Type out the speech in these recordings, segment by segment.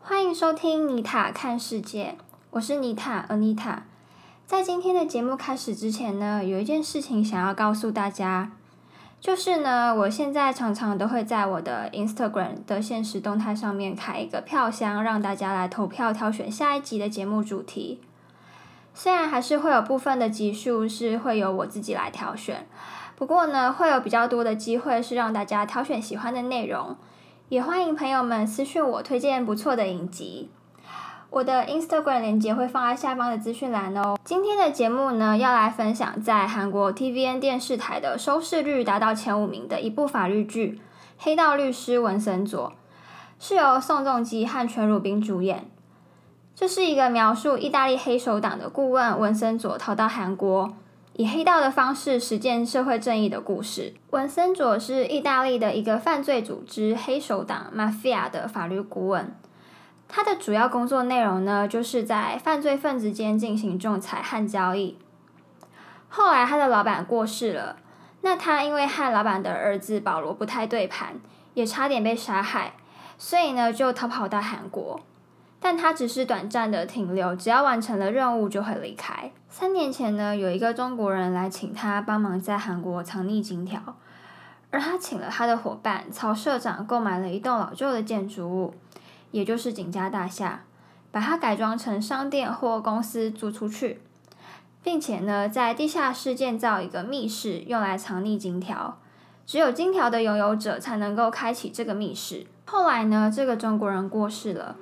欢迎收听妮塔看世界，我是妮塔 Anita。在今天的节目开始之前呢，有一件事情想要告诉大家，就是呢，我现在常常都会在我的 Instagram 的现实动态上面开一个票箱，让大家来投票挑选下一集的节目主题。虽然还是会有部分的集数是会由我自己来挑选，不过呢，会有比较多的机会是让大家挑选喜欢的内容。也欢迎朋友们私讯我推荐不错的影集，我的 Instagram 链接会放在下方的资讯栏哦。今天的节目呢，要来分享在韩国 TVN 电视台的收视率达到前五名的一部法律剧《黑道律师文森佐》，是由宋仲基和全汝彬主演。这是一个描述意大利黑手党的顾问文森佐逃到韩国。以黑道的方式实践社会正义的故事。文森佐是意大利的一个犯罪组织黑手党 Mafia 的法律顾问。他的主要工作内容呢，就是在犯罪分子间进行仲裁和交易。后来他的老板过世了，那他因为和老板的儿子保罗不太对盘，也差点被杀害，所以呢就逃跑到韩国。但他只是短暂的停留，只要完成了任务就会离开。三年前呢，有一个中国人来请他帮忙在韩国藏匿金条，而他请了他的伙伴曹社长购买了一栋老旧的建筑物，也就是景家大厦，把它改装成商店或公司租出去，并且呢，在地下室建造一个密室，用来藏匿金条，只有金条的拥有者才能够开启这个密室。后来呢，这个中国人过世了。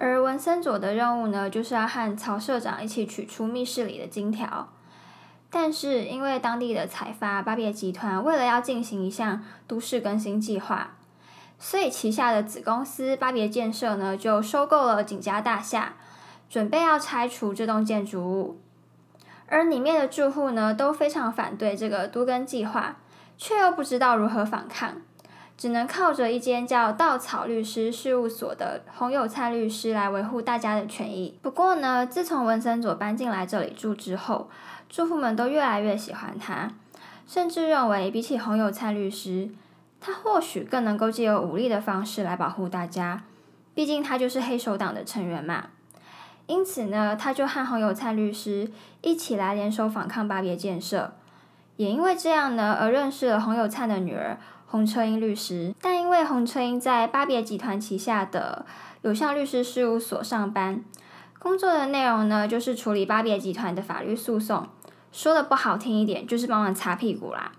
而文森佐的任务呢，就是要和曹社长一起取出密室里的金条。但是因为当地的财阀巴别集团为了要进行一项都市更新计划，所以旗下的子公司巴别建设呢，就收购了景家大厦，准备要拆除这栋建筑物。而里面的住户呢，都非常反对这个都更计划，却又不知道如何反抗。只能靠着一间叫稻草律师事务所的洪有灿律师来维护大家的权益。不过呢，自从文森佐搬进来这里住之后，住户们都越来越喜欢他，甚至认为比起洪有灿律师，他或许更能够借由武力的方式来保护大家。毕竟他就是黑手党的成员嘛。因此呢，他就和洪有灿律师一起来联手反抗巴别建设。也因为这样呢，而认识了洪有灿的女儿。洪车英律师，但因为洪车英在巴别集团旗下的有效律师事务所上班，工作的内容呢就是处理巴别集团的法律诉讼，说的不好听一点就是帮忙擦屁股啦。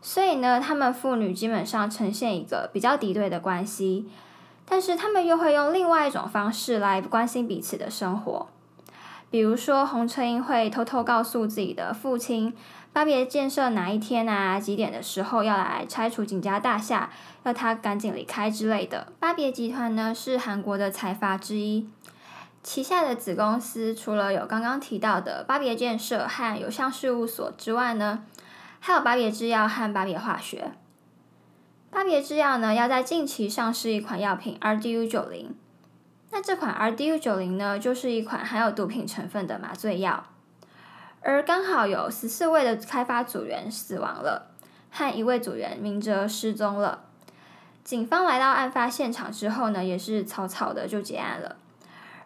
所以呢，他们父女基本上呈现一个比较敌对的关系，但是他们又会用另外一种方式来关心彼此的生活，比如说洪车英会偷偷告诉自己的父亲。巴别建设哪一天啊？几点的时候要来拆除景家大厦，要他赶紧离开之类的。巴别集团呢是韩国的财阀之一，旗下的子公司除了有刚刚提到的巴别建设和有效事务所之外呢，还有巴别制药和巴别化学。巴别制药呢要在近期上市一款药品 RDU 九零，那这款 RDU 九零呢就是一款含有毒品成分的麻醉药。而刚好有十四位的开发组员死亡了，和一位组员明哲失踪了。警方来到案发现场之后呢，也是草草的就结案了。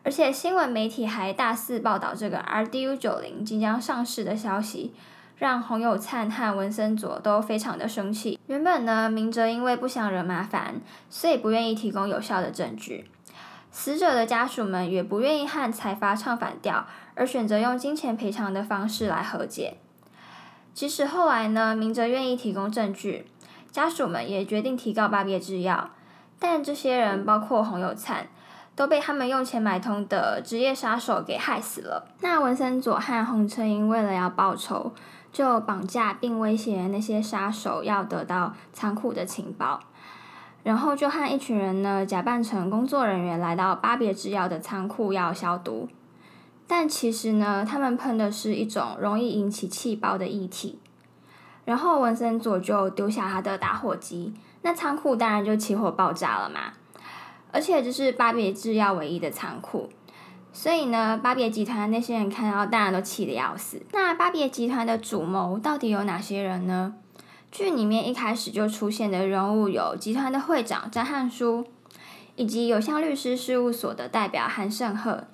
而且新闻媒体还大肆报道这个 RDU 九零即将上市的消息，让洪有灿和文森佐都非常的生气。原本呢，明哲因为不想惹麻烦，所以不愿意提供有效的证据。死者的家属们也不愿意和财阀唱反调，而选择用金钱赔偿的方式来和解。即使后来呢，明哲愿意提供证据，家属们也决定提告巴别制药，但这些人包括洪有灿，都被他们用钱买通的职业杀手给害死了。那文森佐和洪车英为了要报仇，就绑架并威胁那些杀手要得到仓库的情报。然后就和一群人呢，假扮成工作人员来到巴别制药的仓库要消毒，但其实呢，他们喷的是一种容易引起气爆的液体。然后文森佐就丢下他的打火机，那仓库当然就起火爆炸了嘛。而且这是巴别制药唯一的仓库，所以呢，巴别集团那些人看到当然都气得要死。那巴别集团的主谋到底有哪些人呢？剧里面一开始就出现的人物有集团的会长张汉书，以及有向律师事务所的代表韩胜赫，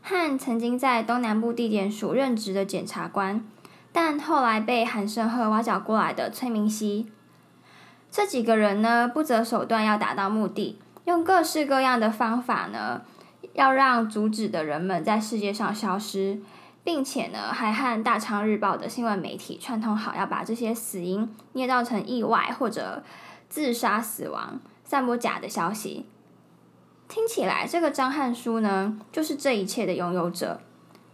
和曾经在东南部地检署任职的检察官，但后来被韩胜赫挖角过来的崔明熙。这几个人呢，不择手段要达到目的，用各式各样的方法呢，要让阻止的人们在世界上消失。并且呢，还和大昌日报的新闻媒体串通好，要把这些死因捏造成意外或者自杀死亡，散播假的消息。听起来，这个张汉书呢，就是这一切的拥有者。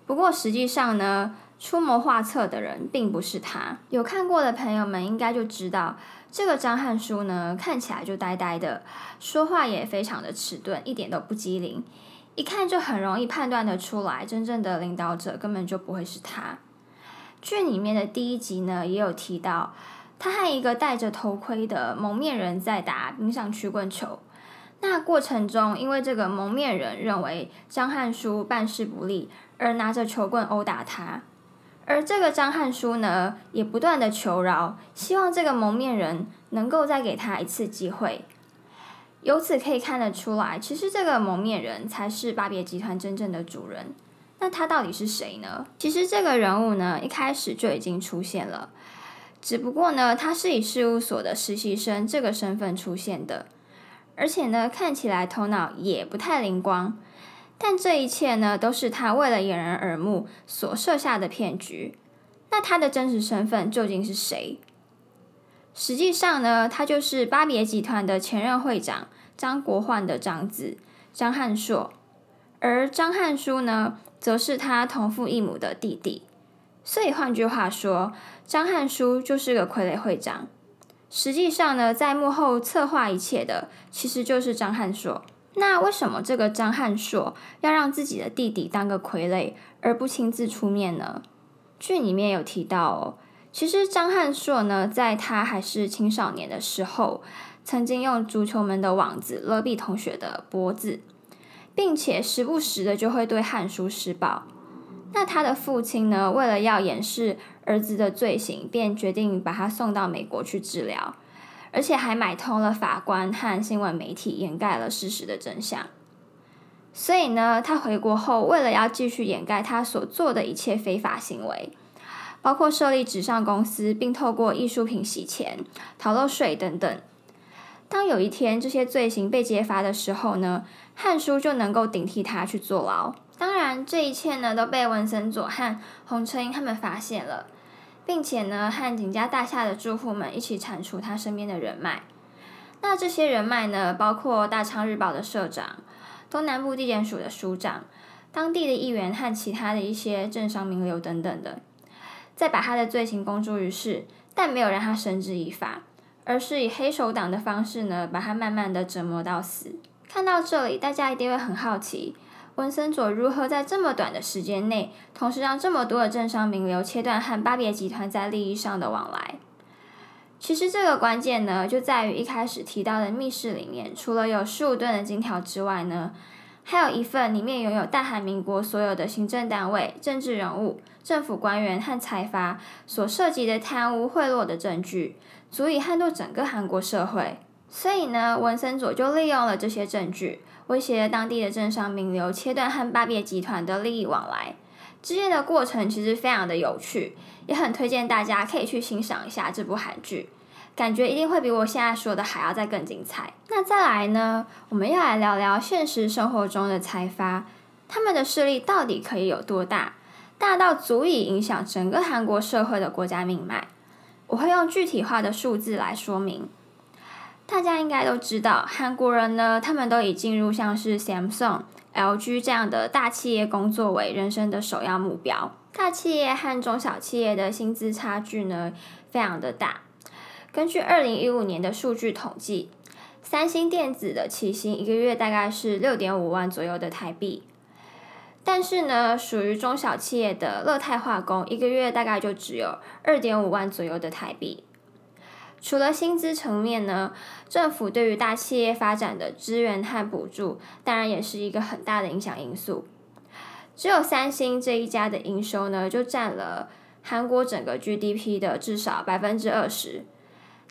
不过实际上呢，出谋划策的人并不是他。有看过的朋友们应该就知道，这个张汉书呢，看起来就呆呆的，说话也非常的迟钝，一点都不机灵。一看就很容易判断的出来，真正的领导者根本就不会是他。剧里面的第一集呢，也有提到他和一个戴着头盔的蒙面人在打冰上曲棍球。那过程中，因为这个蒙面人认为张汉书办事不力，而拿着球棍殴打他。而这个张汉书呢，也不断的求饶，希望这个蒙面人能够再给他一次机会。由此可以看得出来，其实这个蒙面人才是巴别集团真正的主人。那他到底是谁呢？其实这个人物呢，一开始就已经出现了，只不过呢，他是以事务所的实习生这个身份出现的，而且呢，看起来头脑也不太灵光。但这一切呢，都是他为了掩人耳目所设下的骗局。那他的真实身份究竟是谁？实际上呢，他就是巴别集团的前任会长张国焕的长子张汉硕，而张汉书呢，则是他同父异母的弟弟。所以换句话说，张汉书就是个傀儡会长。实际上呢，在幕后策划一切的，其实就是张汉硕。那为什么这个张汉硕要让自己的弟弟当个傀儡，而不亲自出面呢？剧里面有提到。其实张汉硕呢，在他还是青少年的时候，曾经用足球门的网子勒毙同学的脖子，并且时不时的就会对汉书施暴。那他的父亲呢，为了要掩饰儿子的罪行，便决定把他送到美国去治疗，而且还买通了法官和新闻媒体，掩盖了事实的真相。所以呢，他回国后，为了要继续掩盖他所做的一切非法行为。包括设立纸上公司，并透过艺术品洗钱、逃漏税等等。当有一天这些罪行被揭发的时候呢，汉书就能够顶替他去坐牢。当然，这一切呢都被文森佐和洪车英他们发现了，并且呢和景家大厦的住户们一起铲除他身边的人脉。那这些人脉呢，包括大昌日报的社长、东南部地检署的署长、当地的议员和其他的一些政商名流等等的。再把他的罪行公诸于世，但没有让他绳之以法，而是以黑手党的方式呢，把他慢慢的折磨到死。看到这里，大家一定会很好奇，文森佐如何在这么短的时间内，同时让这么多的政商名流切断和巴别集团在利益上的往来。其实这个关键呢，就在于一开始提到的密室里面，除了有十五吨的金条之外呢。还有一份里面拥有大韩民国所有的行政单位、政治人物、政府官员和财阀所涉及的贪污贿赂的证据，足以撼动整个韩国社会。所以呢，文森佐就利用了这些证据，威胁了当地的政商名流，切断和巴别集团的利益往来。之间的过程其实非常的有趣，也很推荐大家可以去欣赏一下这部韩剧。感觉一定会比我现在说的还要再更精彩。那再来呢？我们要来聊聊现实生活中的财阀，他们的势力到底可以有多大？大到足以影响整个韩国社会的国家命脉。我会用具体化的数字来说明。大家应该都知道，韩国人呢，他们都以进入像是 Samsung、LG 这样的大企业工作为人生的首要目标。大企业和中小企业的薪资差距呢，非常的大。根据二零一五年的数据统计，三星电子的起薪一个月大概是六点五万左右的台币，但是呢，属于中小企业的乐泰化工一个月大概就只有二点五万左右的台币。除了薪资层面呢，政府对于大企业发展的资源和补助，当然也是一个很大的影响因素。只有三星这一家的营收呢，就占了韩国整个 GDP 的至少百分之二十。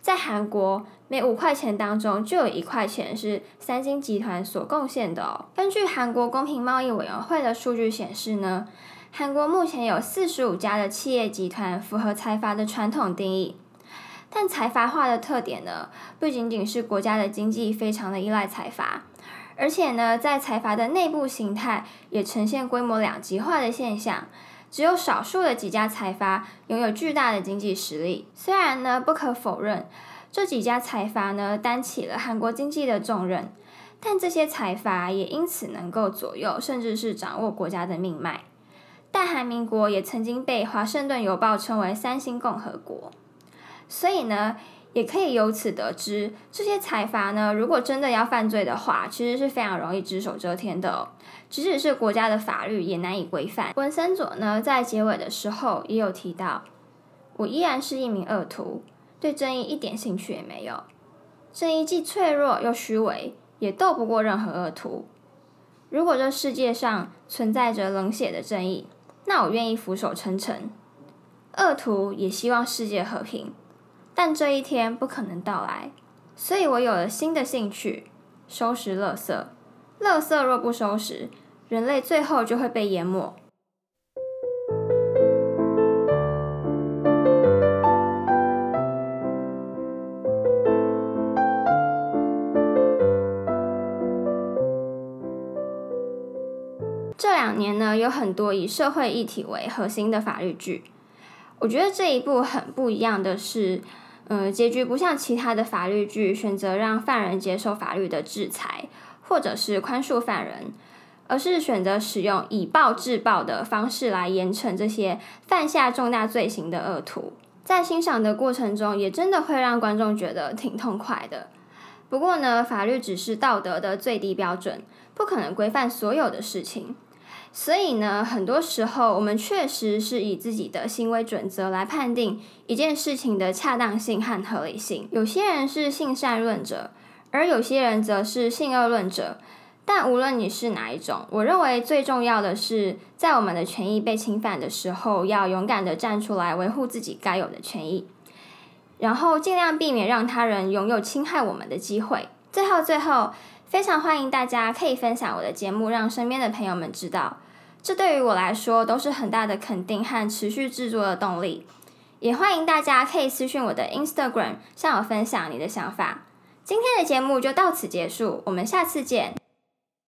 在韩国，每五块钱当中就有一块钱是三星集团所贡献的哦。根据韩国公平贸易委员会的数据显示呢，韩国目前有四十五家的企业集团符合财阀的传统定义。但财阀化的特点呢，不仅仅是国家的经济非常的依赖财阀，而且呢，在财阀的内部形态也呈现规模两极化的现象。只有少数的几家财阀拥有巨大的经济实力。虽然呢，不可否认，这几家财阀呢担起了韩国经济的重任，但这些财阀也因此能够左右，甚至是掌握国家的命脉。大韩民国也曾经被《华盛顿邮报》称为“三星共和国”，所以呢。也可以由此得知，这些财阀呢，如果真的要犯罪的话，其实是非常容易只手遮天的。即使是国家的法律也难以规范。文森佐呢，在结尾的时候也有提到：“我依然是一名恶徒，对正义一点兴趣也没有。正义既脆弱又虚伪，也斗不过任何恶徒。如果这世界上存在着冷血的正义，那我愿意俯首称臣。恶徒也希望世界和平。”但这一天不可能到来，所以我有了新的兴趣：收拾垃圾。垃圾若不收拾，人类最后就会被淹没。这两年呢，有很多以社会议题为核心的法律剧。我觉得这一部很不一样的是。嗯，结局不像其他的法律剧选择让犯人接受法律的制裁，或者是宽恕犯人，而是选择使用以暴制暴的方式来严惩这些犯下重大罪行的恶徒。在欣赏的过程中，也真的会让观众觉得挺痛快的。不过呢，法律只是道德的最低标准，不可能规范所有的事情。所以呢，很多时候我们确实是以自己的行为准则来判定一件事情的恰当性和合理性。有些人是性善论者，而有些人则是性恶论者。但无论你是哪一种，我认为最重要的是，在我们的权益被侵犯的时候，要勇敢的站出来维护自己该有的权益，然后尽量避免让他人拥有侵害我们的机会。最后，最后。非常欢迎大家可以分享我的节目，让身边的朋友们知道，这对于我来说都是很大的肯定和持续制作的动力。也欢迎大家可以私讯我的 Instagram，向我分享你的想法。今天的节目就到此结束，我们下次见。